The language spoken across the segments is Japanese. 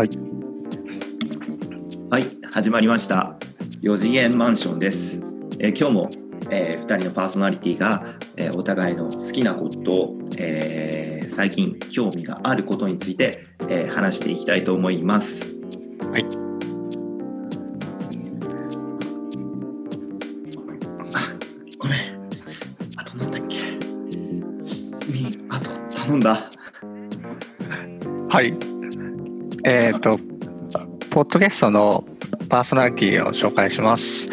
はい。はい、始まりました。4次元マンションです。えー今日も、え2人のパーソナリティが、えーお互いの好きなこと、えー最近興味があることについて、えー話していきたいと思います。はい。あ、ごめん。あとなんだっけ？み、あと頼んだ。はい。えっ、と、ポッドキャストのパーソナリティを紹介します。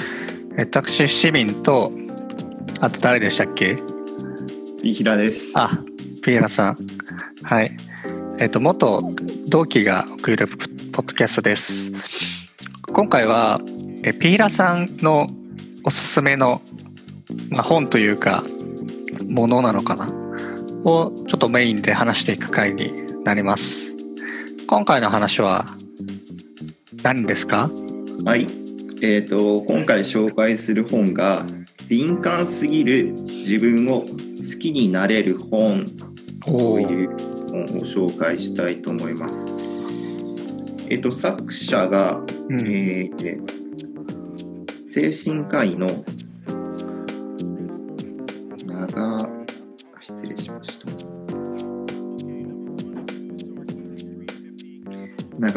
え私、市民と、あと誰でしたっけ？いひらです。あ、ピーラさん。はい。えっ、と、元同期が送るポポッドキャストです。今回は、えピーラさんのおすすめの、まあ、本というか、ものなのかな？をちょっとメインで話していく回になります。今回の話は何ですか？はい。えっ、と、今回紹介する本が、敏感すぎる自分を好きになれる本とおいう本を紹介したいと思います。えっ、と、作者が、うんえー精神科医の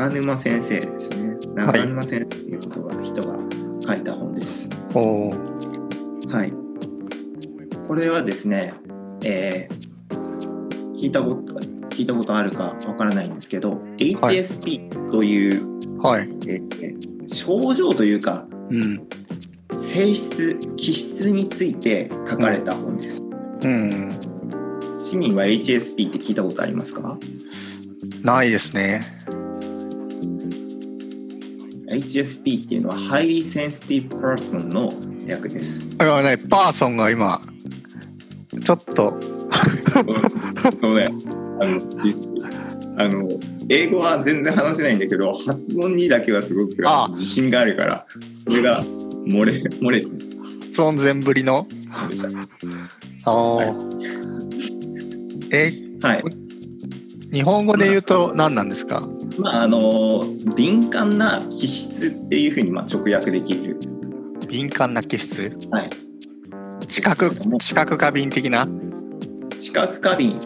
長沼先生ですね。長沼先生ということが人が書いた本です。おはい。これはですね、えー聞いたこと聞いたことあるかわからないんですけど、HSP という、はい。えー症状というかうん。性質気質について書かれた本です。うん。市民は HSP って聞いたことありますか？ないですね。?HSP っていうのは Highly Sensitive Person の略です。あれはね、パーソンが今、ちょっと、ごめん。あの、あの英語は全然話せないんだけど、発音にだけはすごくあ自信があるから、それが漏れ、漏れて発音全振りの？ああ、はいえ、はい。日本語で言うと何なんですか？まあ、あの、敏感な気質っていうふうにまあ直訳できる。敏感な気質？はい。知覚、知覚過敏的な？知覚過敏。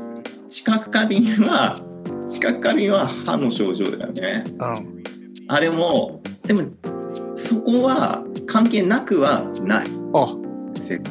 知覚過敏は、知覚過敏は歯の症状だよね。うん。あれも、でも、そこは関係なくはない。あ、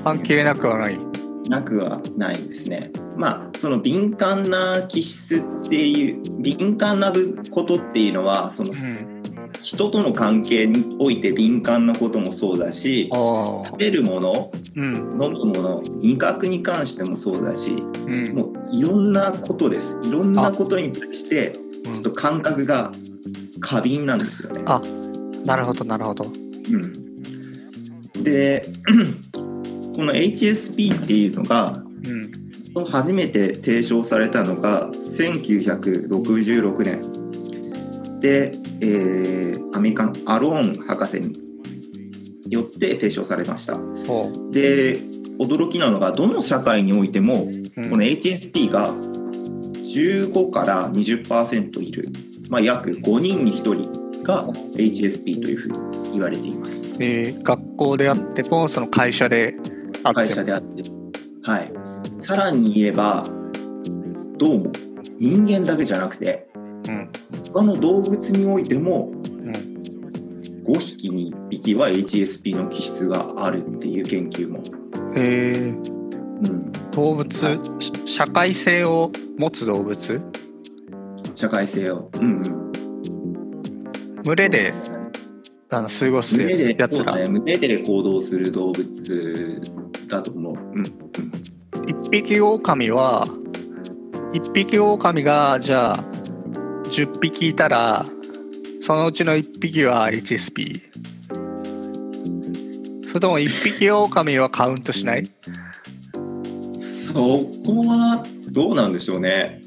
関係なくはない。なくはないですね。まあその敏感な気質っていう敏感なことっていうのはそのうん。人との関係において敏感なこともそうだし食。べるものうん。飲むもの味覚に関してもそうだしうん。もういろんなことですいろんなことに対してちょっと感覚が過敏なんですよね。あなるほど、なるほど。うん、でこの HSP っていうのがうん。初めて提唱されたのが1966年。で、えーアメリカのアローン博士によって提唱されました。で驚きなのがどの社会においてもうん。この HSP が15から20%いる、まあ、約5人に1人が HSP というふうに言われています。えー学校であっても、その会社で会社であって。はい。さらに言えばどうも人間だけじゃなくてうん。他の動物においてもうん。5匹に1匹は HSP の気質があるっていう研究も、え。ー、うん、動物、し社会性を持つ動物？社会性を、うんうん、群れであの過ごすやつら群れで行動する動物だと思う、うん。一匹狼は一匹狼がじゃあ10匹いたらそのうちの1匹は HSP それとも1匹狼はカウントしない？そこはどうなんでしょうね。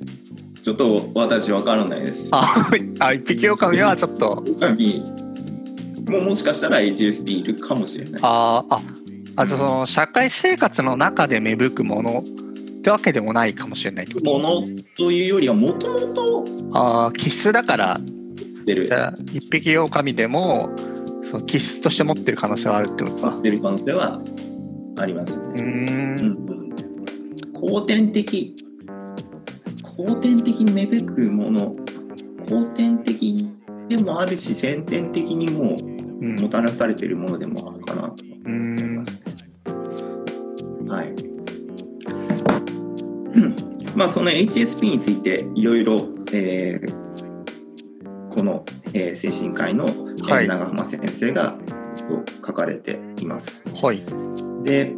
ちょっと私わからないです。ああ1匹狼はちょっと。狼。ももしかしたら HSP いるかもしれない。あーああとその社会生活の中で芽吹くものってわけでもないかもしれないものというよりはもともとああ気質だから。一匹狼でもその気質として持ってる可能性はあるってことか。持ってる可能性はありますよね。うーん。うん。後天的後天的に芽吹くもの後天的でもあるし先天的にもうん。もたらされているものでもあるかなと。うんまあその HSP についていろいろえーこの、えー精神科医の、えーはい。長浜先生が書かれています。はい。で、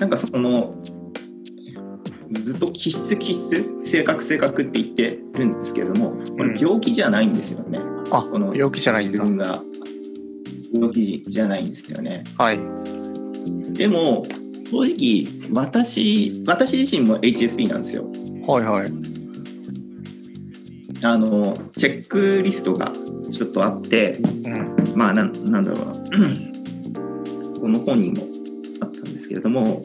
なんかその、ずっと気質気質、性格性格って言ってるんですけれども、これ病気じゃないんですよね。あこの病気じゃないんだ。自分が。病気じゃないんですよね。はい。でも、正直、私、私自身も HSP なんですよ。はいはい。あの、チェックリストがちょっとあって、うん。まあなんなんだろうな。この本にもあったんですけれども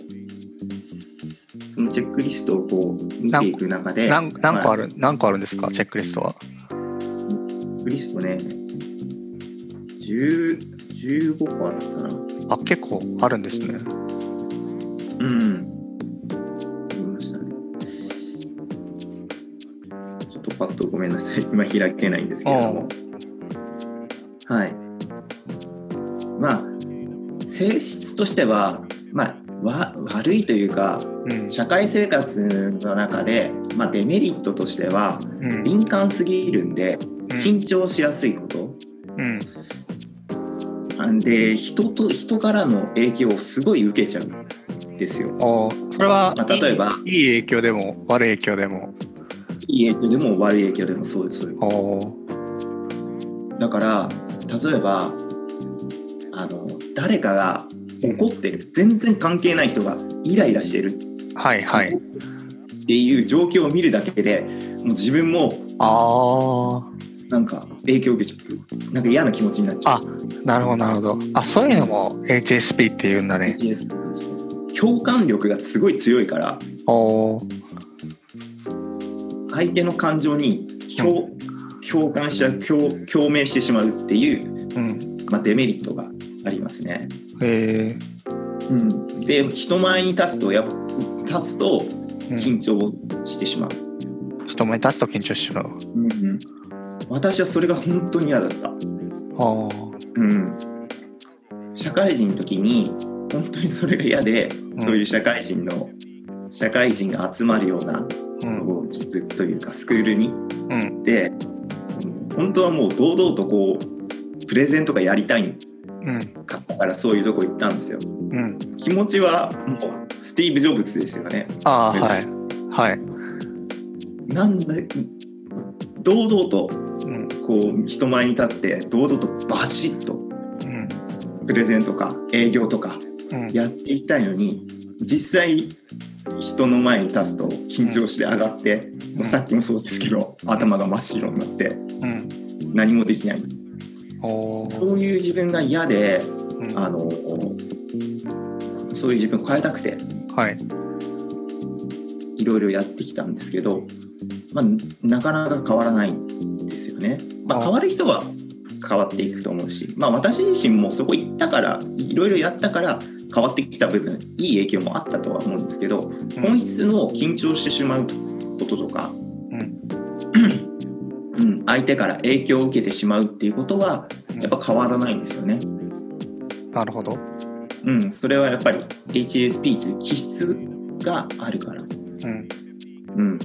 そのチェックリストをこう見ていく中で何何個ある、る何個あるんですか？チェックリストは。チェックリストね。10 15個あったな。あ結構あるんですねうん。したねちょっとパッとごめんなさい。今開けないんですけれども。はい。まあ性質としてはまあわ悪いというかうん。社会生活の中で、まあ、デメリットとしてはうん。敏感すぎるんで緊張しやすいこと、うん。で人と人からの影響をすごい受けちゃう。んですよ。おそれはまあ例えば。いい影響でも悪い影響でも。いい影響でも悪い影響でもそうです。おだから例えばあの誰かが怒ってる。全然関係ない人がイライラしてる。はいはい。っていう状況を見るだけでもう自分もあなんか影響を受けちゃう。なんか嫌な気持ちになっちゃう。あなるほどなるほど。あそういうのも HSP っていうんだね。HSP ですね共感力がすごい強いからお相手の感情に共共感し共共鳴してしまうっていう、うん。まあ、デメリットがありますね。へえうん、で人前に立つとやっぱ立つとうん。緊張してしまう、人前に立つと緊張しちゃう。私はそれが本当に嫌だった、あうん、社会人の時に本当にそれが嫌で、ん。そういう社会人の社会人が集まるような、うん。そう塾というかスクールに。うん。でうん本当はもう堂々とこうプレゼントがやりたいうん。かったからそういうとこ行ったんですよ。うん。気持ちはもうスティーブ・ジョブズですよね。ああはい。はい。なんで堂々とうん。こう人前に立って堂々とバシッとうん。プレゼンとか営業とかうんやっていきたいのに実際人の前に立つと緊張して上がって、うん。まあさっきもそうですけど頭が真っ白になってうん。何もできない。そういう自分が嫌でうん。あのそういう自分を変えたくてはい。いろいろやってきたんですけど、まあ、なかなか変わらないんですよね。まあ、あ。変わる人は変わっていくと思うし、まあ、私自身もそこ行ったからいろいろやったから変わってきた部分いい影響もあったとは思うんですけど本質の緊張してしまうこととか、うん、相手から影響を受けてしまうっていうことはやっぱ変わらないんですよね。なるほど。うん、それはやっぱり HSP という気質があるから。うん。うん、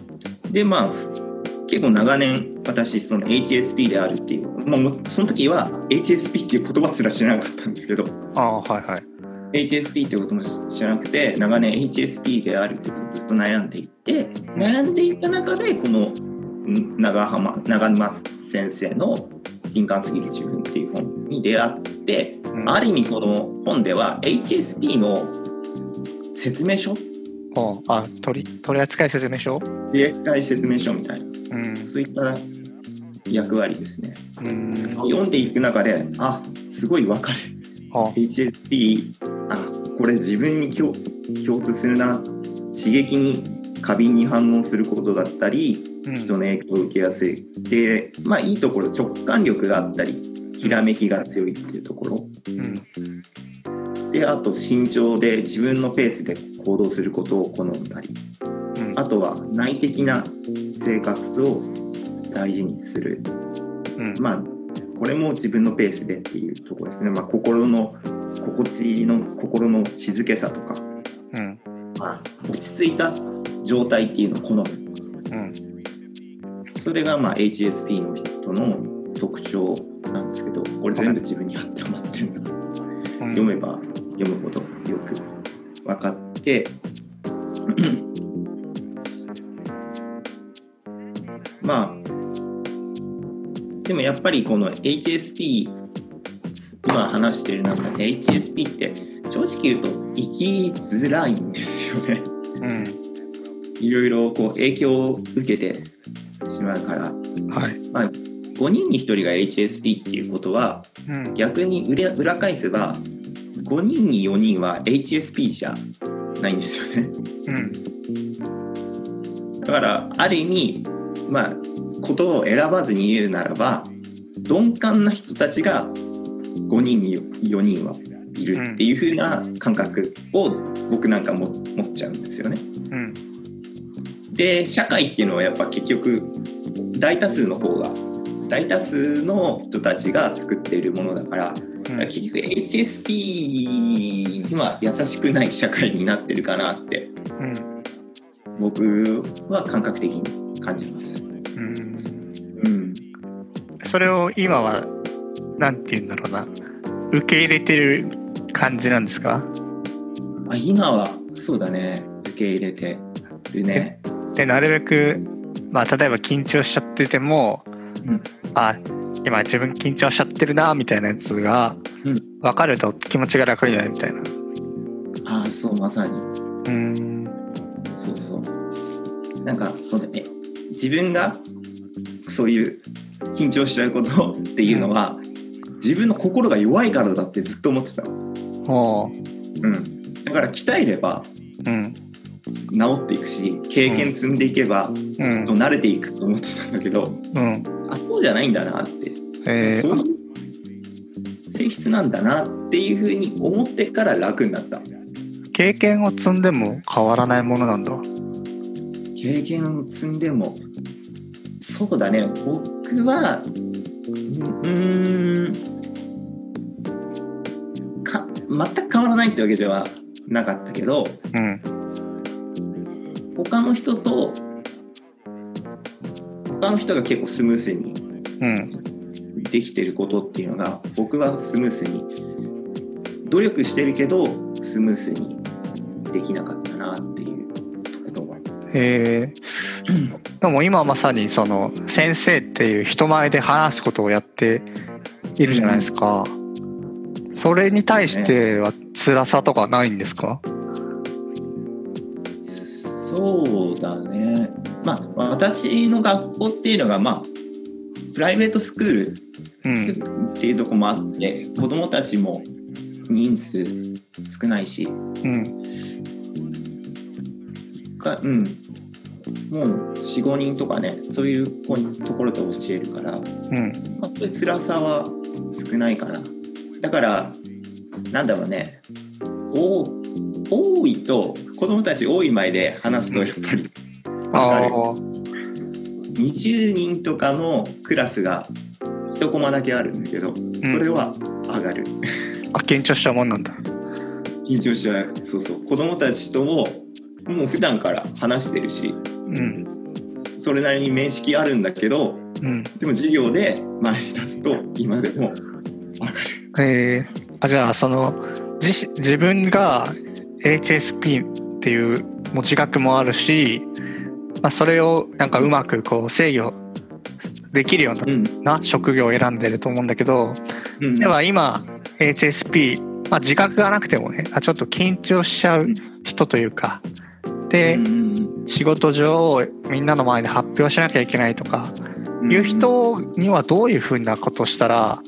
でまあ結構長年私その HSP であるっていう、まあ、その時は HSP っていう言葉すら知らなかったんですけど。ああはいはい HSP っていうことも知らなくて長年 HSP であるっていうことをずっと悩んでいって悩んでいった中でこのん長浜長沼先生の「敏感すぎる自分」っていう本に出会って、うん。ある意味この本では HSP の説明書？おあ取り取扱説明書？理解説明書みたいな。うん。そういった役割ですね。うん。読んでいく中で、あすごいわかる。あ HSP、あこれ自分に共共通するな。刺激に過敏に反応することだったり、人の影響を受けやすい。で、まあいいところ直感力があったりひらめきが強いっていうところ。うんであと慎重で自分のペースで行動することを好んだりうんあとは内的な生活を大事にするうんまあこれも自分のペースでっていうところですね、まあ、心の心地の心の静けさとか、うん。まあ、落ち着いた状態っていうのを好む。うん。それがまあ HSP の人の特徴なんですけどこれ全部自分に当てはまってるん。だ読めば読むほどよく分かって。まあでもやっぱりこの HSP 今話してる中で HSP って正直言うと生きづらいんですよね。うん。いろいろこう影響を受けてしまうから、はい。まあ、5人に1人が HSP っていうことはうん。逆に裏裏返せば5人に4人は HSP じゃないんですよね。うん。だからある意味まあことを選ばずに言うならば鈍感な人たちが5人に4人はいるっていう風な感覚を僕なんかも持っちゃうんですよね。うんで社会っていうのはやっぱ結局大多数の方が大多数の人たちが作っているものだから結局 HSP には優しくない社会になってるかなってうん僕は感覚的に感じます。それを今はなんて言うんだろうな。受け入れてる感じなんですか？あ今はそうだね。受け入れてるね。でなるべくまあ例えば緊張しちゃってても、うん。あ今自分緊張しちゃってるなみたいなやつがうん。分かると気持ちが楽になるみたいな。ああそうまさに。うん。そうそう。なんかそうだね自分がそういう緊張しちゃうことっていうのは、自分の心が弱いからだってずっと思ってた。の。おう。うん、だから鍛えればうん。治っていくし経験積んでいけば、うん。慣れていくと思ってたんだけどうん。あそうじゃないんだなって、えー、そういう性質なんだなっていうふうに思ってから楽になった。経験を積んでも変わらないものなんだ。経験を積んでもそうだね。僕はうーん。か全く変わらないってわけではなかったけどうん。他の人と他の人が結構スムーズにうん。できてることっていうのが僕はスムーズに努力してるけどスムーズにできなかったなっていうところは。えー、でも今まさにその先生っていう人前で話すことをやっているじゃないですか、それに対しては辛さとかないんですか、そうだね。まあ私の学校っていうのがまあプライベートスクールうん。っていうところもあって子どもたちも人数少ないし。うん。かうんもう45人とかねそういう子にところで教えるからうんまあ、そういう辛さは少ないかな。だから、なんだろうね、お多いと、子供たち多い前で話すと、やっぱり、ああ20人とかのクラスが1コマだけあるんだけど、それは上がる。あ緊張しちゃうもんなんだ緊張しちゃう。そうそう。子供たちとも、もう普段から話してるし、うんそれなりに面識あるんだけど、うんでも授業で前に立つと、今でも上がる。えー、あじゃあその自自分が HSP っていうもう自覚もあるし、まあ、それをなんかうまくこう制御できるよううん。な職業を選んでると思うんだけどうん、では今 HSP、まあ、自覚がなくてもねあちょっと緊張しちゃう人というかでうんうん仕事上みんなの前で発表しなきゃいけないとかうん。いう人にはどういうふうなことをしたら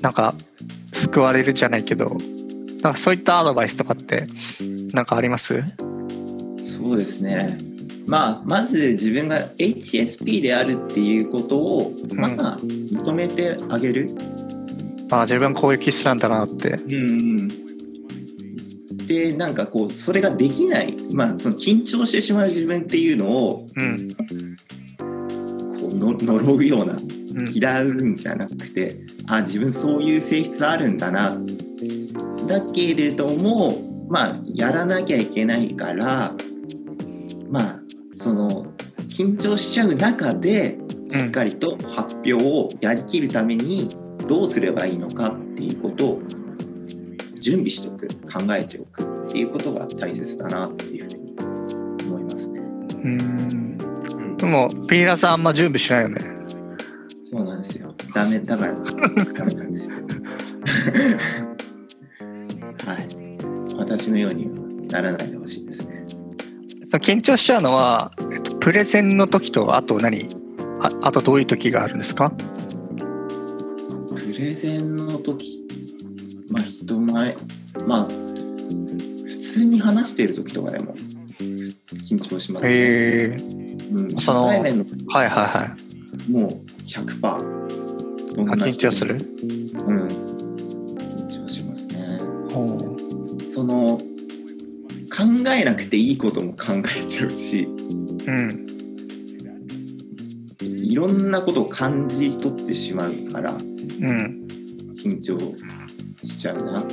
なんか救われるじゃないけどなんかそういったアドバイスとかってなんかあります？そうですね。まあ、まず自分が HSP であるっていうことを、ん。まあ、認めてあげる。あ自分こういう気質なんだなって。うんでなんかこうそれができない、まあ、その緊張してしまう自分っていうのをうん。こうの呪うようなうん。嫌うんじゃなくてあ自分そういう性質あるんだな。だけれどもまあやらなきゃいけないからまあその緊張しちゃう中でしっかりと発表をやりきるためにどうすればいいのかっていうことを準備しておく考えておくっていうことが大切だなっていうふうに思いますね。うんでもピーラさんあんま準備しないよねそうなんですよ。ダメだからダメなんですよ。はい。私のようにはならないでほしいですね。緊張しちゃうのは、えっと、プレゼンの時とあと何？ああとどういう時があるんですか？プレゼンの時、まあ人前、まあ普通に話している時とかでも緊張しますね。へえ。うん、初その対面のはいはいはい。もう100%どんあな緊張する？うん。緊張しますね。ほその考えなくていいことも考えちゃうし、ううん。いろんなことを感じ取ってしまうからうん。緊張しちゃうな。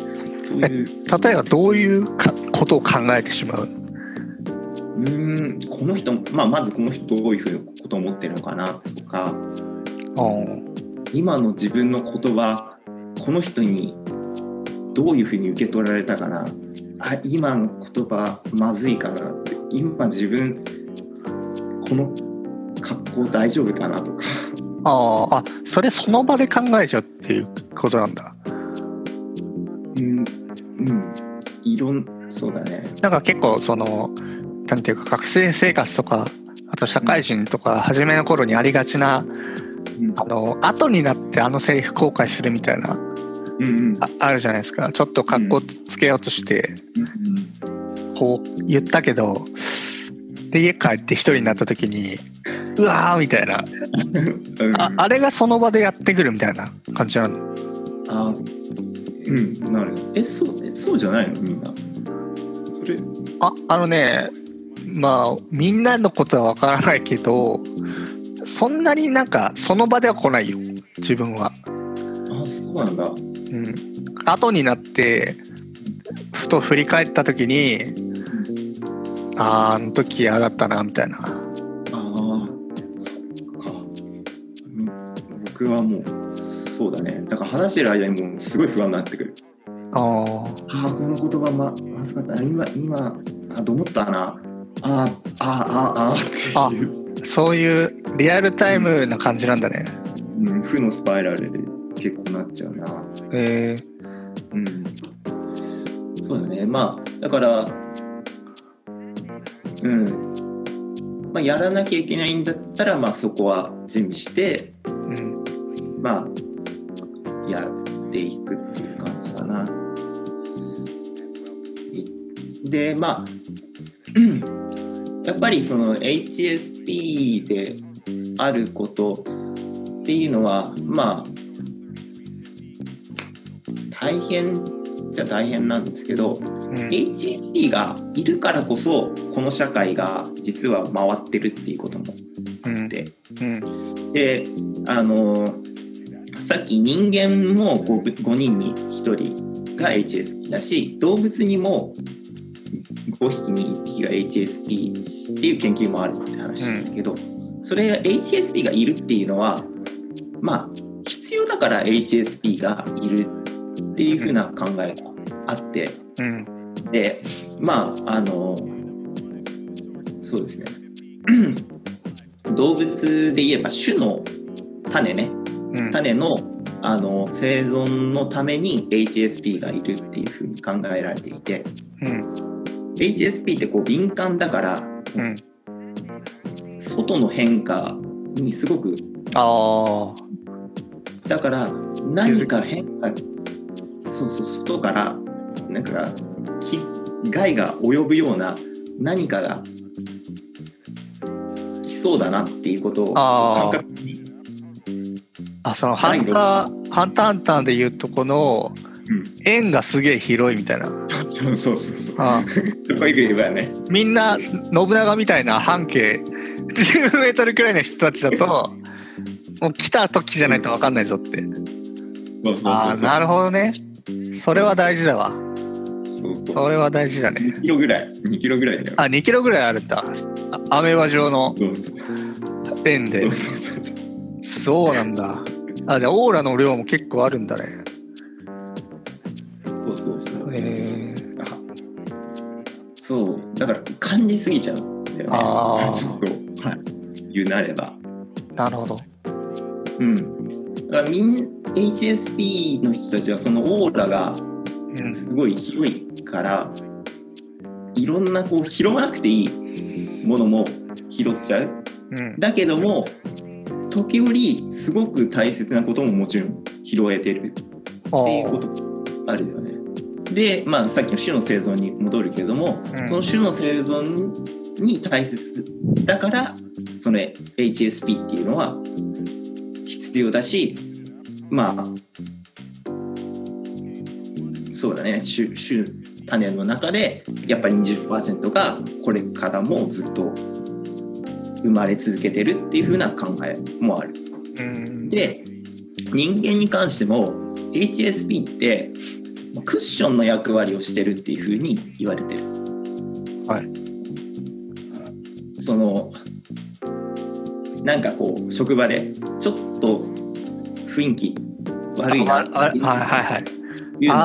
そういう、例えばどういうかことを考えてしまう？うーん、この人、まあ、まずこの人どういうふうなことを思ってるのかなとか、お今の自分の言葉、この人にどういうふうに受け取られたかな？あ、今の言葉まずいかなって。今自分、この格好大丈夫かなとか。あーあそれその場で考えちゃうっていうことなんだうん、うん、いろん、そうだね。なんか結構そのなんていうか学生生活とかあと社会人とか初めの頃にありがちなうん。あの後になってあのセリフ後悔するみたいなうんうん。ああるじゃないですか。ちょっと格好つけようとしてこう言ったけどで家帰って一人になった時にうわーみたいな。うん。ああれがその場でやってくるみたいな感じなの？あうん。なるえそうえそうじゃないの？みんな。それ。ああのねまあみんなのことはわからないけどそんなになんかその場では来ないよ自分は。あそうなんだ。うん、後になってふと振り返った時にあーあの時ああだったなみたいな。ああそっか。うん僕はもうそうだね。だから話してる間にもうすごい不安になってくる。あー。ああこの言葉ままずかった今今あどう思ったな。あーあーあーあーっていう。そういうリアルタイムな感じなんだね。うん、負のスパイラルで結構なっちゃうな。えうん。そうだね。まあだからうん。まあやらなきゃいけないんだったらまあそこは準備してーうん、まあていくっていう感じかな。でまあうん やっぱりその HSP であることっていうのはまあ大変じゃ大変なんですけどうん HSP がいるからこそこの社会が実は回ってるっていうこともあって。うんであのさっき人間も 5, 5人に1人が HSP だし動物にも5匹に1匹が HSP っていう研究もあるって話ですけど、それ HSP がいるっていうのはまあ必要だから HSP がいるっていう風な考えがあってうん。でまああのそうですね。動物で言えば種の種ね。うん種のあの生存のために HSP がいるっていうふうに考えられていて。うん。HSP ってこう敏感だからうん。外の変化にすごくあだから何か変化そうそう外からなんか危害が及ぶような何かがそうだなっていうことを感覚にあそのハンターハンター。ハンターでいうとこのうん。円がすげえ広いみたいな。そうそうそうそう。あそこ行けばね。みんな信長みたいな半径10メートルくらいの人たちだともう来た時じゃないと分かんないぞって。そうああなるほどね。それは大事だわ。そうそう。それは大事だね。2キロぐらい。2キロぐらいだよ。あ2キロぐらいあるんだ。あアメーバ状の円で。そうなんだあじゃあオーラの量も結構あるんだね。そうそうそう。えー、あそう。だから感じすぎちゃうんだよね。あー。ちょっと。はい。言うなれば。なるほど。うん。だからみん HSP の人たちはそのオーラがうん。すごい広いからいろんなこう拾わなくていいものも拾っちゃう。うん。だけども時折すごく大切なことももちろん拾えてるあっていうことあるよね。で、まあ、さっきの種の生存に戻るけれども、うん。その種の生存に大切だからその HSP っていうのは必要だしまあそうだね。種種種の中でやっぱり20%がこれからもずっと生まれ続けてるっていう風な考えもある。うんで人間に関しても HSP ってクッションの役割をしてるっていうふうに言われてる。はい。そのなんかこう職場でちょっと雰囲気悪いなっていはいはいいうのを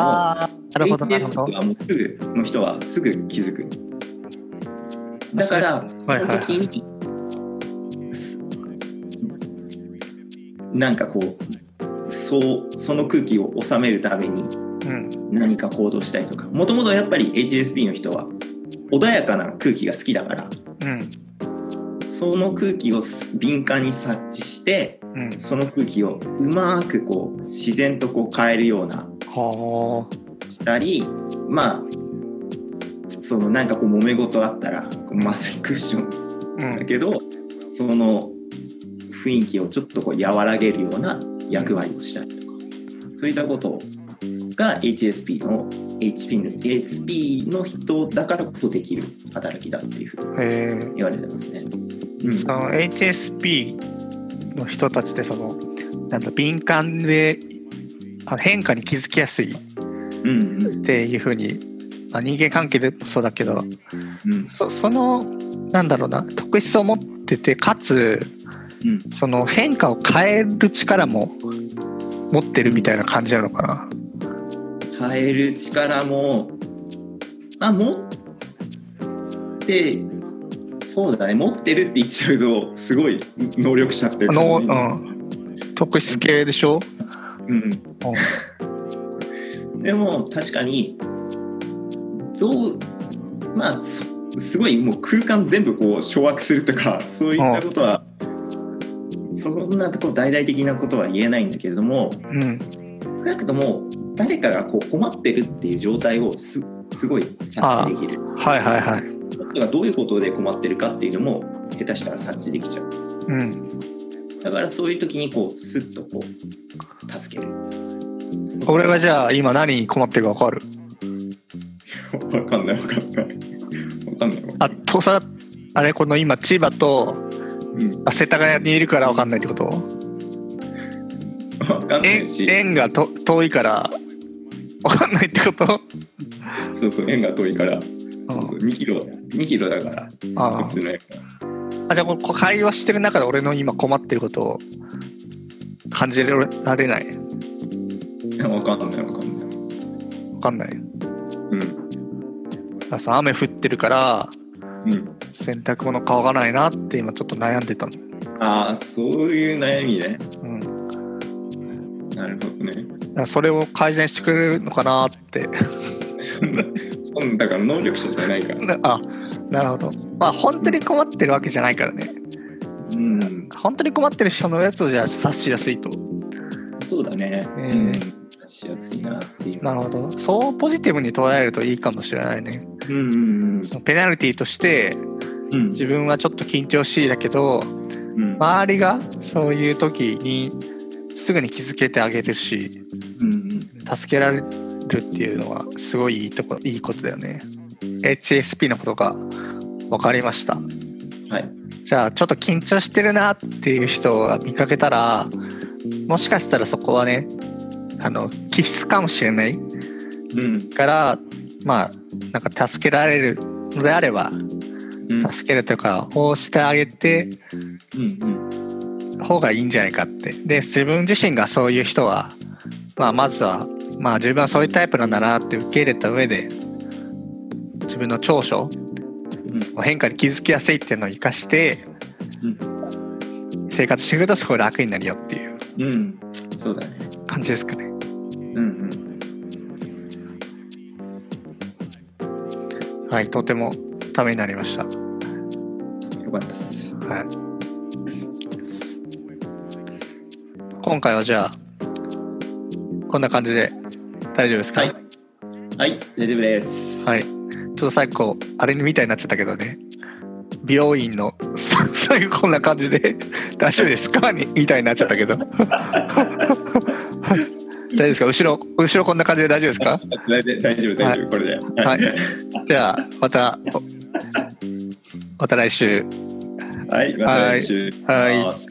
HSP どはもうすぐの人はすぐ気づく。だからそはいはいはいの時になんかこうそうその空気を収めるためにうん。何か行動したりとか。もともとやっぱり HSP の人は穏やかな空気が好きだからうん。その空気を敏感に察知してうん。その空気をうまくこう自然とこう変えるようなはしたりまあそのなんかこう揉め事あったらこうまさにクッションだけどその雰囲気をちょっとこう和らげるような役割をしたりとかそういったことが HSP の HP の HSP の人だからこそできる働きだっていうふうに言われてますね。うん。その HSP の人たちってそのなんだ敏感であ変化に気づきやすいっていうふうに、まあ、人間関係でもそうだけどうん。そそのなんだろうな特質を持っててかつうんその変化を変える力も持ってるみたいな感じなのかな。変える力もあ持ってそうだね。持ってるって言っちゃうとすごい能力者っていうあの、感うん、特質系でしょ、じうん。でも確かにどうまあそすごいもう空間全部こう掌握するとかそういったことはそんなとこ大々的なことは言えないんだけれどもうん、少なくとも誰かがこう困ってるっていう状態をすすごい察知できる。はいはいはい。人がどういうことで困ってるかっていうのも下手したら察知できちゃう。うん、だからそういう時にこうスッとこう助ける。俺がじゃあ今何に困ってるか分かる？わかんないわかんない。わかんないわかんない。あとさあれこの今千葉とうんあ世田谷にいるから分かんないってこと？わかんない円し円がと遠いから分かんないってこと？そうそう円が遠いから。うん。そうそう2キロ2キロだからあ普通の円あじゃあこう会話してる中で俺の今困ってることを感じられない？がわかんないわかんない。分かんない。うん。あそう雨降ってるからうん洗濯物乾かないなって今ちょっと悩んでたの、ああそういう悩みね。うん、だなるほどね。それを改善してくれるのかなって。そんなそんなだから能力者じゃないから。な あなるほど。まあ本当に困ってるわけじゃないからね。うん。本当に困ってる人のやつをじゃあ察しやすいと。そうだね。えーうん。しやすいなっていう。なるほど。そうポジティブに捉えるといいかもしれないね。うんうんうん。そのペナルティとしてうん。自分はちょっと緊張しいだけどうん。周りがそういう時にすぐに気づけてあげるしうんうん。助けられるっていうのはすごいいいとこいいことだよね。HSP のことが分かりました。はい。じゃあちょっと緊張してるなっていう人が見かけたらもしかしたらそこはねあの気質かもしれないうん。からまあなんか助けられるのであればうん助けるというかこうしてあげてうんうん。方がいいんじゃないかって。で自分自身がそういう人は、まあ、まずは、まあ、自分はそういうタイプなんだなって受け入れた上で自分の長所うん。変化に気づきやすいっていうのを生かしてうん。生活してくるとすごい楽になるよっていう。うん。そうだね。感じですかね。うんうん。はい、とてもためになりました。よかったですはい。今回はじゃあこんな感じで大丈夫ですか？はいはい大丈夫ですはい。ちょっと最後あれみたいになっちゃったけどね。美容院のさ最後こんな感じで 大丈夫ですか？にみたいになっちゃったけど。大丈夫ですか？後ろ後ろこんな感じで大丈夫ですか？大丈夫大丈夫大丈夫これではいじゃあまたお また来週。はいまた来週。はい